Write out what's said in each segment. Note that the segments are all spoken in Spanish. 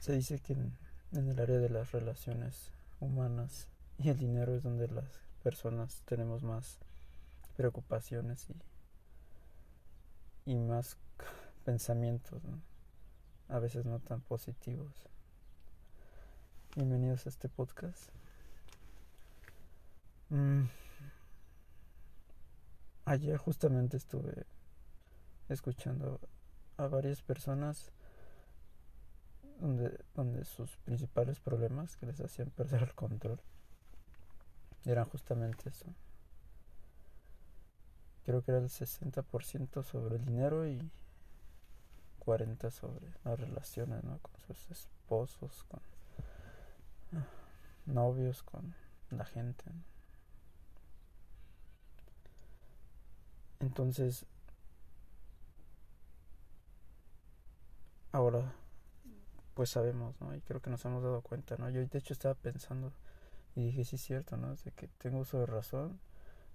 Se dice que en, el área de las relaciones humanas y el dinero es donde las personas tenemos más preocupaciones y, y más pensamientos, a veces no tan positivos. Bienvenidos a este podcast. Mm. Ayer justamente estuve escuchando a varias personas donde, donde sus principales problemas que les hacían perder el control eran justamente eso. Creo que era el 60% sobre el dinero y 40% sobre las relaciones, ¿no? Con sus esposos, con ah, novios, con la gente. Entonces, ahora pues sabemos, ¿no? Y creo que nos hemos dado cuenta, ¿no? Yo de hecho estaba pensando y dije, sí es cierto, ¿no? De que tengo uso de razón,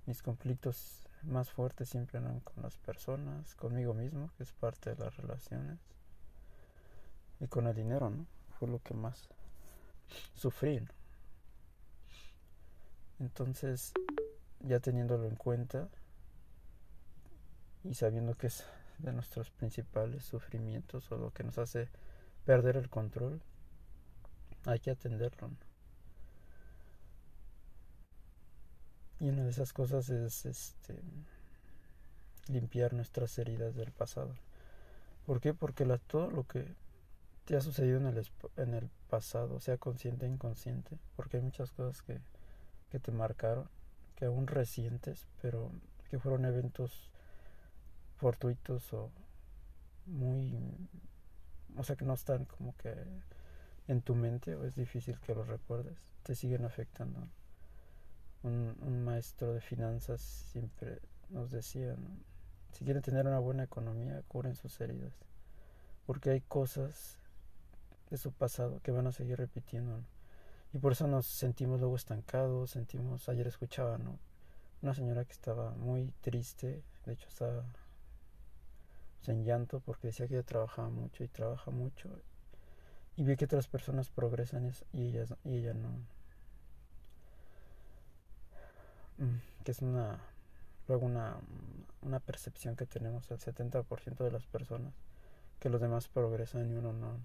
mis conflictos más fuertes siempre eran con las personas, conmigo mismo, que es parte de las relaciones, y con el dinero, ¿no? Fue lo que más sufrí, ¿no? Entonces, ya teniéndolo en cuenta y sabiendo que es de nuestros principales sufrimientos o lo que nos hace perder el control, hay que atenderlo. Y una de esas cosas es este limpiar nuestras heridas del pasado. ¿Por qué? Porque la, todo lo que te ha sucedido en el, en el pasado, sea consciente e inconsciente, porque hay muchas cosas que, que te marcaron, que aún recientes, pero que fueron eventos fortuitos o muy o sea que no están como que en tu mente o es difícil que los recuerdes, te siguen afectando. Un, maestro de finanzas siempre nos decía, si quieren tener una buena economía, curen sus heridas, porque hay cosas de su pasado que van a seguir repitiendo. Y por eso nos sentimos luego estancados, sentimos, ayer escuchaba, ¿no? Una señora que estaba muy triste, de hecho estaba en llanto porque decía que ella trabajaba mucho y trabaja mucho y vi que otras personas progresan y ella, y ella no. Mm, que es una luego una, una percepción que tenemos el 70% de las personas que los demás progresan y uno no,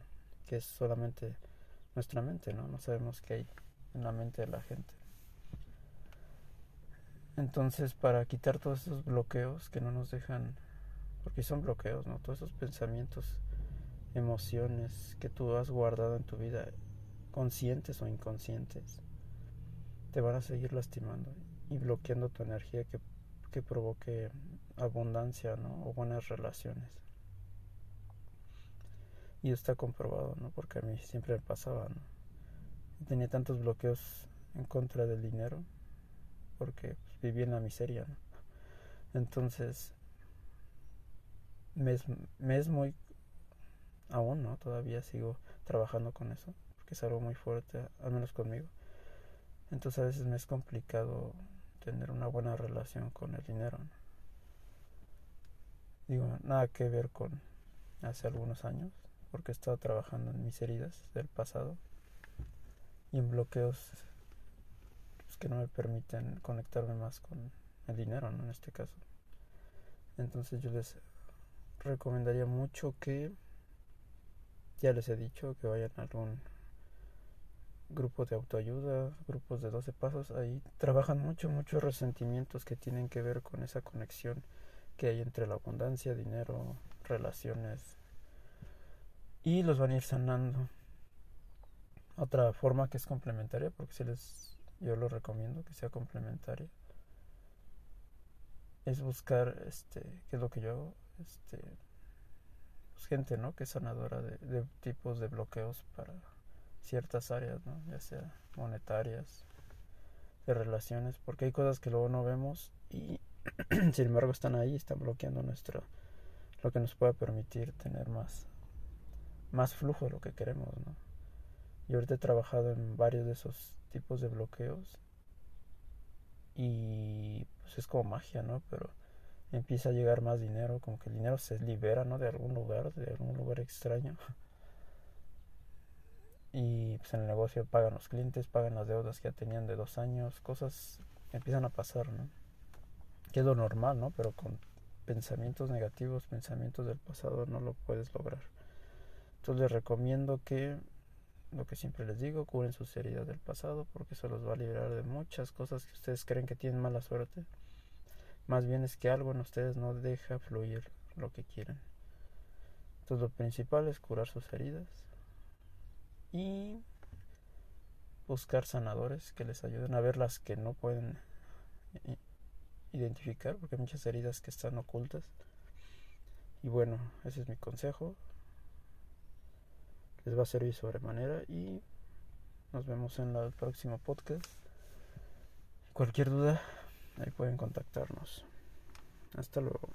que es solamente nuestra mente, ¿no? No sabemos qué hay en la mente de la gente. Entonces, para quitar todos esos bloqueos que no nos dejan porque son bloqueos, ¿no? Todos esos pensamientos, emociones que tú has guardado en tu vida, conscientes o inconscientes, te van a seguir lastimando y bloqueando tu energía que, que provoque abundancia, ¿no? O buenas relaciones. Y está comprobado, ¿no? Porque a mí siempre me pasaba, ¿no? Tenía tantos bloqueos en contra del dinero porque pues, vivía en la miseria, ¿no? Entonces, me es, muy aún no todavía sigo trabajando con eso porque es algo muy fuerte al menos conmigo. Entonces a veces me es complicado tener una buena relación con el dinero digo nada que ver con hace algunos años porque he estado trabajando en mis heridas del pasado y en bloqueos pues, que no me permiten conectarme más con el dinero en este caso. Entonces yo les recomendaría mucho que, ya les he dicho, que vayan a algún grupo de autoayuda, grupos de 12 pasos, ahí trabajan mucho, muchos resentimientos que tienen que ver con esa conexión que hay entre la abundancia, dinero, relaciones, y los van a ir sanando. Otra forma que es complementaria, porque si les, yo lo recomiendo que sea complementaria, es buscar, este, qué es lo que yo hago, este, pues, gente ¿no? que es sanadora de, tipos de bloqueos para ciertas áreas, ¿no? ya sea monetarias, de relaciones, porque hay cosas que luego no vemos y sin embargo están ahí, están bloqueando nuestro, lo que nos pueda permitir tener más, más flujo de lo que queremos, ¿no? Y ahorita he trabajado en varios de esos tipos de bloqueos y pues es como magia, ¿no? Pero empieza a llegar más dinero, como que el dinero se libera, ¿no? De algún lugar, de algún lugar extraño. y pues en el negocio pagan los clientes, pagan las deudas que ya tenían de dos años, cosas empiezan a pasar, ¿no? Que es lo normal, ¿no? Pero con pensamientos negativos, pensamientos del pasado, no lo puedes lograr. Entonces les recomiendo que, lo que siempre les digo, cubren sus heridas del pasado porque eso los va a liberar de muchas cosas que ustedes creen que tienen mala suerte. Más bien es que algo en ustedes no deja fluir lo que quieren. Entonces lo principal es curar sus heridas y buscar sanadores que les ayuden a ver las que no pueden identificar porque hay muchas heridas que están ocultas. Y bueno, ese es mi consejo. Les va a servir sobremanera y nos vemos en el próximo podcast. Cualquier duda, ahí pueden contactarnos. Hasta luego.